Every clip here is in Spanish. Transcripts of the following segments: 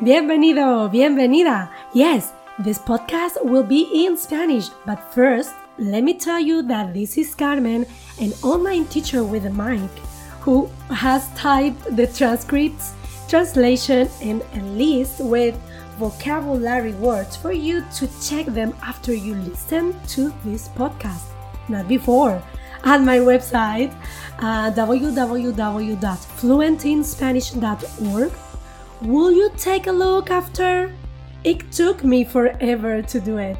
Bienvenido, bienvenida. Yes, this podcast will be in Spanish, but first, let me tell you that this is Carmen, an online teacher with a mic, who has typed the transcripts, translation, and a list with vocabulary words for you to check them after you listen to this podcast, not before. At my website, uh, www.fluentinspanish.org, Will you take a look after? It took me forever to do it.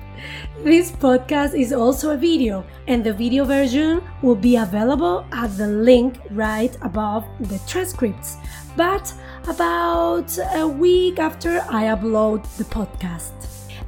This podcast is also a video, and the video version will be available at the link right above the transcripts, but about a week after I upload the podcast.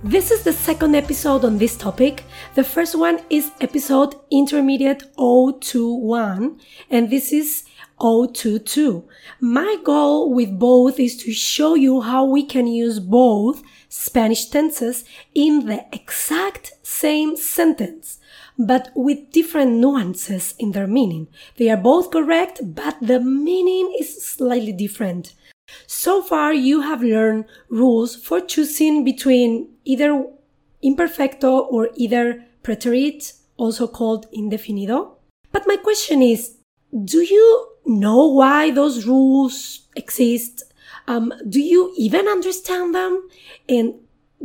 This is the second episode on this topic. The first one is episode intermediate 021, and this is 022. My goal with both is to show you how we can use both Spanish tenses in the exact same sentence, but with different nuances in their meaning. They are both correct, but the meaning is slightly different. So far, you have learned rules for choosing between either imperfecto or either preterite, also called indefinido. But my question is, do you know why those rules exist? Um, do you even understand them? And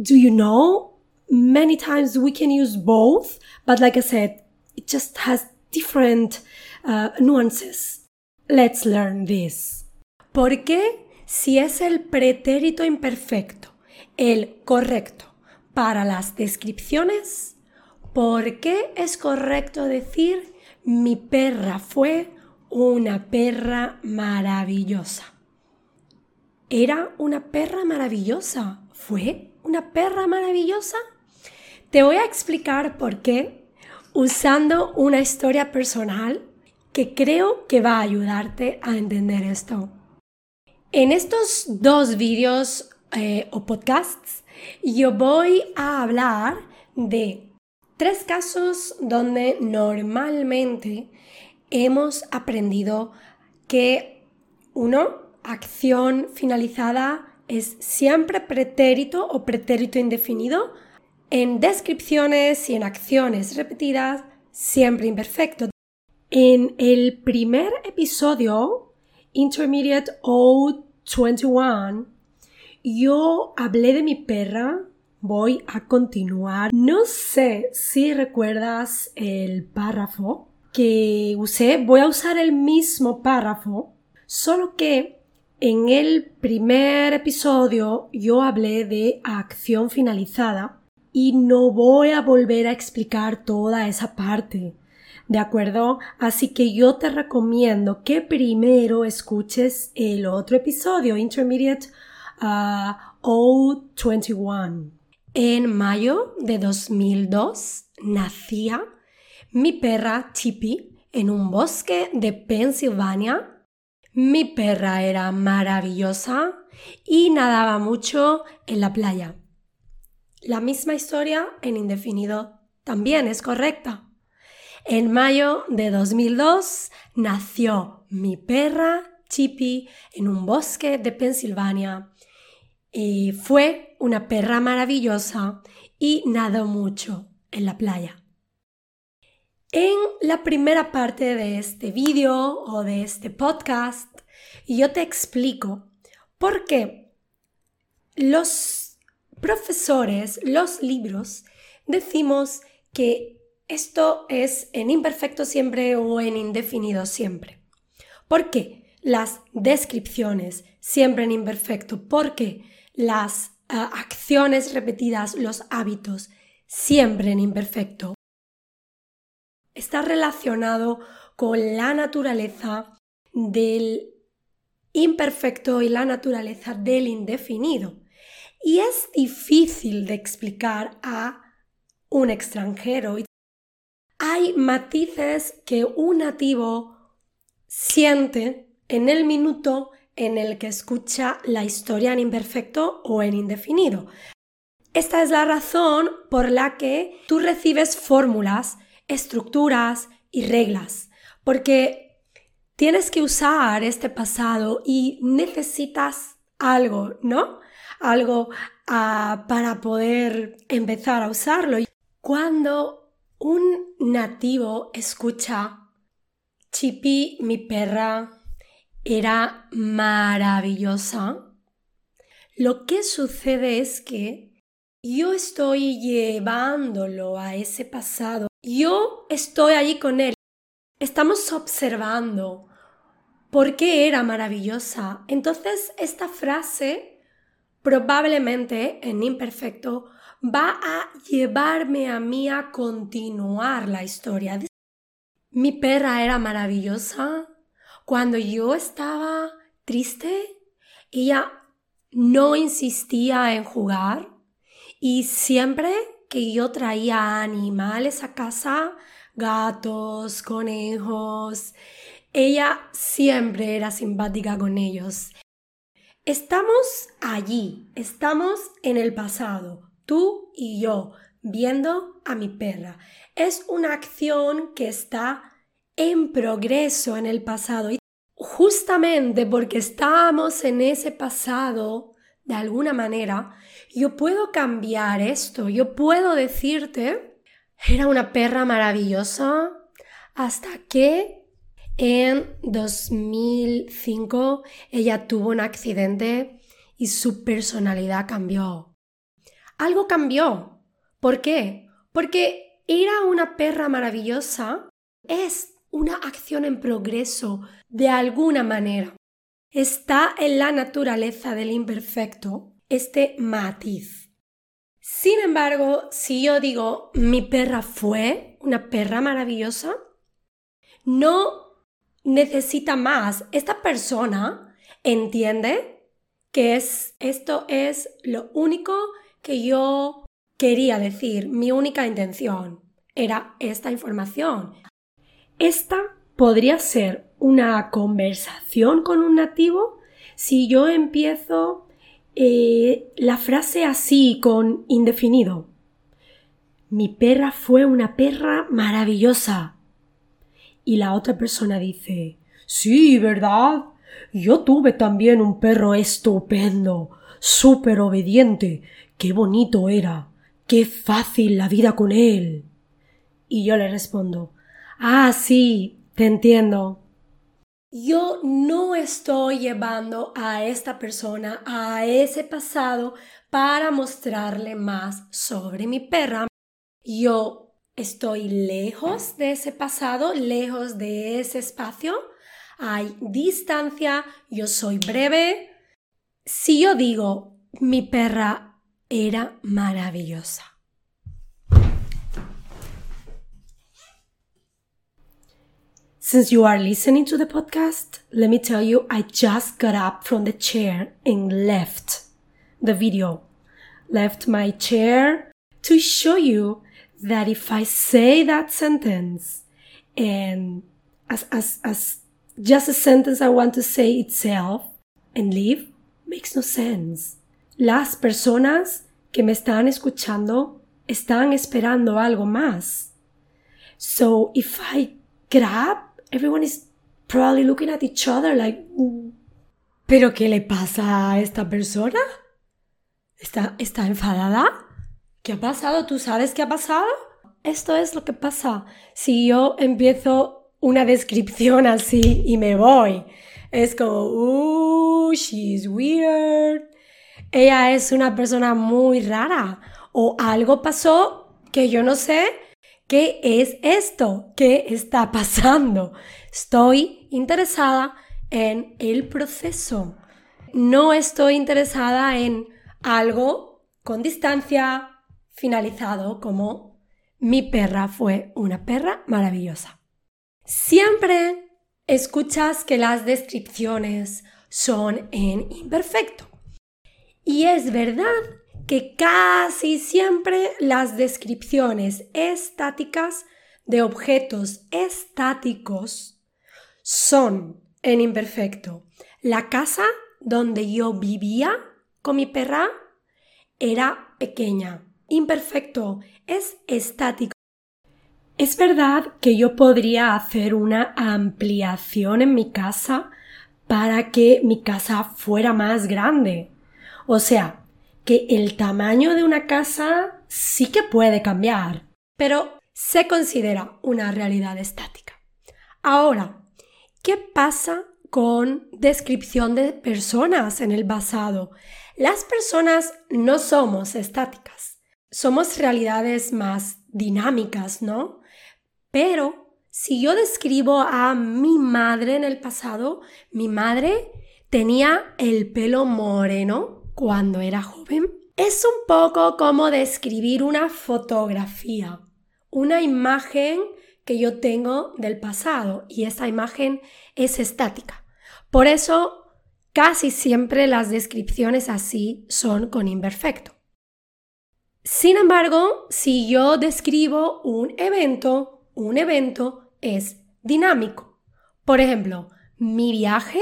do you know many times we can use both? But like I said, it just has different uh, nuances. Let's learn this. Porque si es el pretérito imperfecto, el correcto para las descripciones, ¿por qué es correcto decir mi perra fue una perra maravillosa. Era una perra maravillosa. ¿Fue una perra maravillosa? Te voy a explicar por qué usando una historia personal que creo que va a ayudarte a entender esto. En estos dos vídeos eh, o podcasts yo voy a hablar de tres casos donde normalmente hemos aprendido que uno, acción finalizada es siempre pretérito o pretérito indefinido. En descripciones y en acciones repetidas, siempre imperfecto. En el primer episodio, Intermediate O21, yo hablé de mi perra. Voy a continuar. No sé si recuerdas el párrafo que usé, voy a usar el mismo párrafo, solo que en el primer episodio yo hablé de acción finalizada y no voy a volver a explicar toda esa parte. ¿De acuerdo? Así que yo te recomiendo que primero escuches el otro episodio, Intermediate uh, O21. En mayo de 2002 nacía mi perra Chippy en un bosque de Pensilvania. Mi perra era maravillosa y nadaba mucho en la playa. La misma historia en indefinido también es correcta. En mayo de 2002 nació mi perra Chippy en un bosque de Pensilvania y fue una perra maravillosa y nadó mucho en la playa. En la primera parte de este vídeo o de este podcast, yo te explico por qué los profesores, los libros, decimos que esto es en imperfecto siempre o en indefinido siempre. ¿Por qué? Las descripciones siempre en imperfecto. ¿Por qué? Las uh, acciones repetidas, los hábitos siempre en imperfecto está relacionado con la naturaleza del imperfecto y la naturaleza del indefinido. Y es difícil de explicar a un extranjero. Hay matices que un nativo siente en el minuto en el que escucha la historia en imperfecto o en indefinido. Esta es la razón por la que tú recibes fórmulas estructuras y reglas, porque tienes que usar este pasado y necesitas algo, ¿no? algo ah, para poder empezar a usarlo. Cuando un nativo escucha Chippy, mi perra, era maravillosa, lo que sucede es que yo estoy llevándolo a ese pasado. Yo estoy allí con él. Estamos observando por qué era maravillosa. Entonces, esta frase probablemente en imperfecto va a llevarme a mí a continuar la historia. Mi perra era maravillosa. Cuando yo estaba triste, ella no insistía en jugar y siempre que yo traía animales a casa, gatos, conejos, ella siempre era simpática con ellos. Estamos allí, estamos en el pasado, tú y yo, viendo a mi perra. Es una acción que está en progreso en el pasado justamente porque estamos en ese pasado, de alguna manera, yo puedo cambiar esto, yo puedo decirte, era una perra maravillosa hasta que en 2005 ella tuvo un accidente y su personalidad cambió. Algo cambió. ¿Por qué? Porque era una perra maravillosa, es una acción en progreso de alguna manera. Está en la naturaleza del imperfecto este matiz. Sin embargo, si yo digo mi perra fue una perra maravillosa, no necesita más. Esta persona entiende que es, esto es lo único que yo quería decir, mi única intención era esta información. Esta podría ser una conversación con un nativo si yo empiezo eh, la frase así con indefinido. Mi perra fue una perra maravillosa. Y la otra persona dice Sí, ¿verdad? Yo tuve también un perro estupendo, súper obediente. Qué bonito era. Qué fácil la vida con él. Y yo le respondo Ah, sí, te entiendo. Yo no estoy llevando a esta persona a ese pasado para mostrarle más sobre mi perra. Yo estoy lejos de ese pasado, lejos de ese espacio. Hay distancia, yo soy breve. Si yo digo, mi perra era maravillosa. Since you are listening to the podcast, let me tell you I just got up from the chair and left the video. Left my chair to show you that if I say that sentence and as, as, as just a sentence I want to say itself and leave makes no sense. Las personas que me están escuchando están esperando algo más. So if I grab everyone is probably looking at each other like, ¿pero qué le pasa a esta persona? ¿Está, ¿Está enfadada? ¿Qué ha pasado? ¿Tú sabes qué ha pasado? Esto es lo que pasa si yo empiezo una descripción así y me voy. Es como, uh, she's weird. Ella es una persona muy rara. O algo pasó que yo no sé ¿Qué es esto? ¿Qué está pasando? Estoy interesada en el proceso. No estoy interesada en algo con distancia finalizado como mi perra fue una perra maravillosa. Siempre escuchas que las descripciones son en imperfecto. Y es verdad que casi siempre las descripciones estáticas de objetos estáticos son en imperfecto. La casa donde yo vivía con mi perra era pequeña. Imperfecto es estático. Es verdad que yo podría hacer una ampliación en mi casa para que mi casa fuera más grande. O sea, que el tamaño de una casa sí que puede cambiar, pero se considera una realidad estática. Ahora, ¿qué pasa con descripción de personas en el pasado? Las personas no somos estáticas, somos realidades más dinámicas, ¿no? Pero si yo describo a mi madre en el pasado, mi madre tenía el pelo moreno cuando era joven. Es un poco como describir una fotografía una imagen que yo tengo del pasado y esa imagen es estática. Por eso, casi siempre las descripciones así son con imperfecto. Sin embargo, si yo describo un evento, un evento es dinámico. Por ejemplo, mi viaje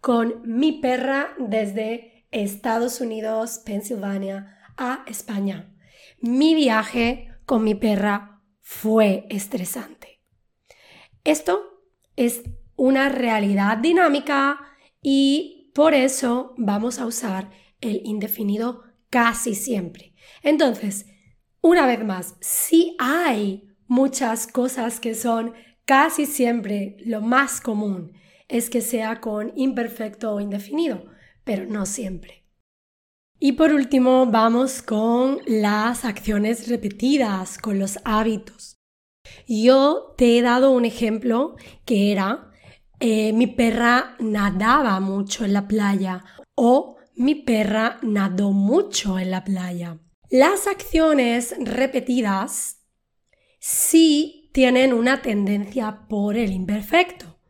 con mi perra desde Estados Unidos, Pensilvania, a España. Mi viaje con mi perra fue estresante. Esto es una realidad dinámica y por eso vamos a usar el indefinido casi siempre. Entonces, una vez más, si hay muchas cosas que son casi siempre lo más común, es que sea con imperfecto o indefinido, pero no siempre. Y por último, vamos con las acciones repetidas, con los hábitos. Yo te he dado un ejemplo que era eh, mi perra nadaba mucho en la playa o mi perra nadó mucho en la playa. Las acciones repetidas sí tienen una tendencia por el imperfecto.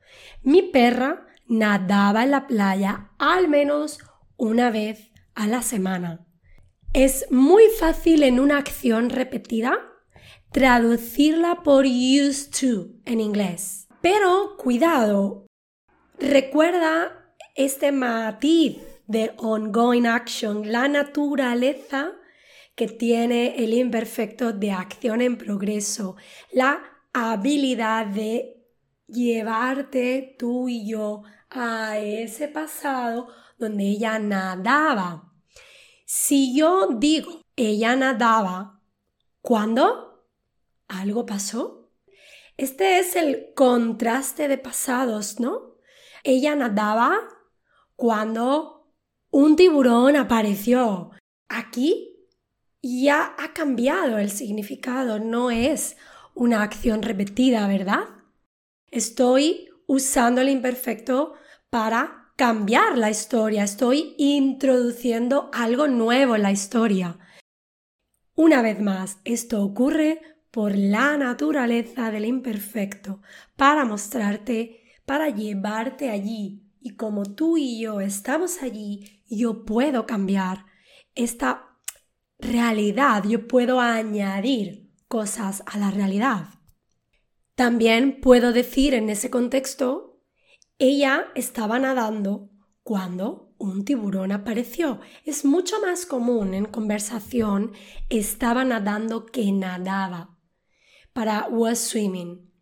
Mi perra nadaba en la playa al menos una vez a la semana. Es muy fácil en una acción repetida traducirla por used to en inglés. Pero cuidado, recuerda este matiz de ongoing action, la naturaleza que tiene el imperfecto de acción en progreso, la habilidad de llevarte tú y yo a ese pasado donde ella nadaba. Si yo digo, ella nadaba, ¿cuándo? ¿Algo pasó? Este es el contraste de pasados, ¿no? Ella nadaba cuando un tiburón apareció. Aquí ya ha cambiado el significado, no es una acción repetida, ¿verdad? Estoy usando el imperfecto para cambiar la historia, estoy introduciendo algo nuevo en la historia. Una vez más, esto ocurre por la naturaleza del imperfecto, para mostrarte, para llevarte allí. Y como tú y yo estamos allí, yo puedo cambiar esta realidad, yo puedo añadir cosas a la realidad. También puedo decir en ese contexto ella estaba nadando cuando un tiburón apareció. Es mucho más común en conversación estaba nadando que nadaba. Para was swimming.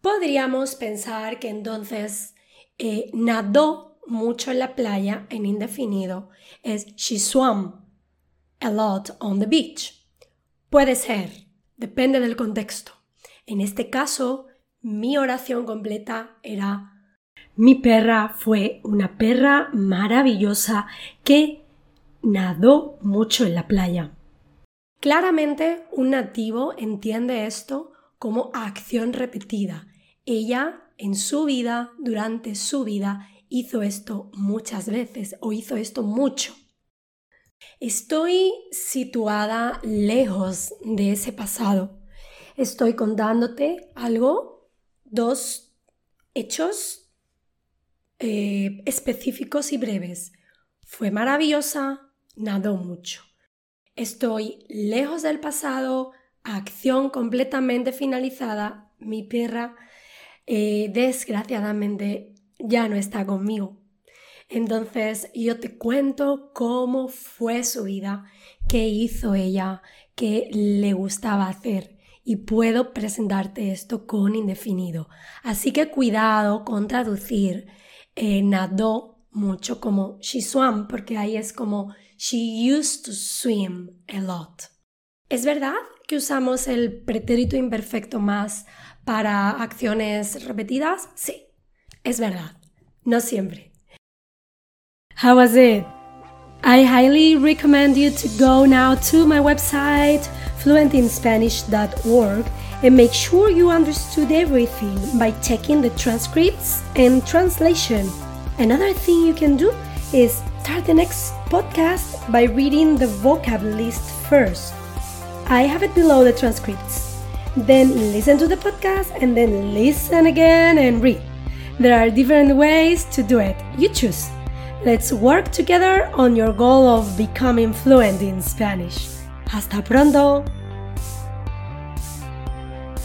Podríamos pensar que entonces eh, nadó mucho en la playa en indefinido es she swam a lot on the beach. Puede ser, depende del contexto. En este caso, mi oración completa era mi perra fue una perra maravillosa que nadó mucho en la playa. Claramente un nativo entiende esto como acción repetida. Ella en su vida, durante su vida, hizo esto muchas veces o hizo esto mucho. Estoy situada lejos de ese pasado. Estoy contándote algo dos hechos eh, específicos y breves. Fue maravillosa, nadó mucho. Estoy lejos del pasado, acción completamente finalizada. Mi perra, eh, desgraciadamente, ya no está conmigo. Entonces yo te cuento cómo fue su vida, qué hizo ella, qué le gustaba hacer y puedo presentarte esto con indefinido. Así que cuidado con traducir eh, nadó mucho como she swam, porque ahí es como she used to swim a lot. ¿Es verdad que usamos el pretérito imperfecto más para acciones repetidas? Sí, es verdad. No siempre. How was it? I highly recommend you to go now to my website fluentinspanish.org and make sure you understood everything by checking the transcripts and translation. Another thing you can do is start the next podcast by reading the vocab list first. I have it below the transcripts. Then listen to the podcast and then listen again and read. There are different ways to do it. You choose. Let's work together on your goal of becoming fluent in Spanish. Hasta pronto!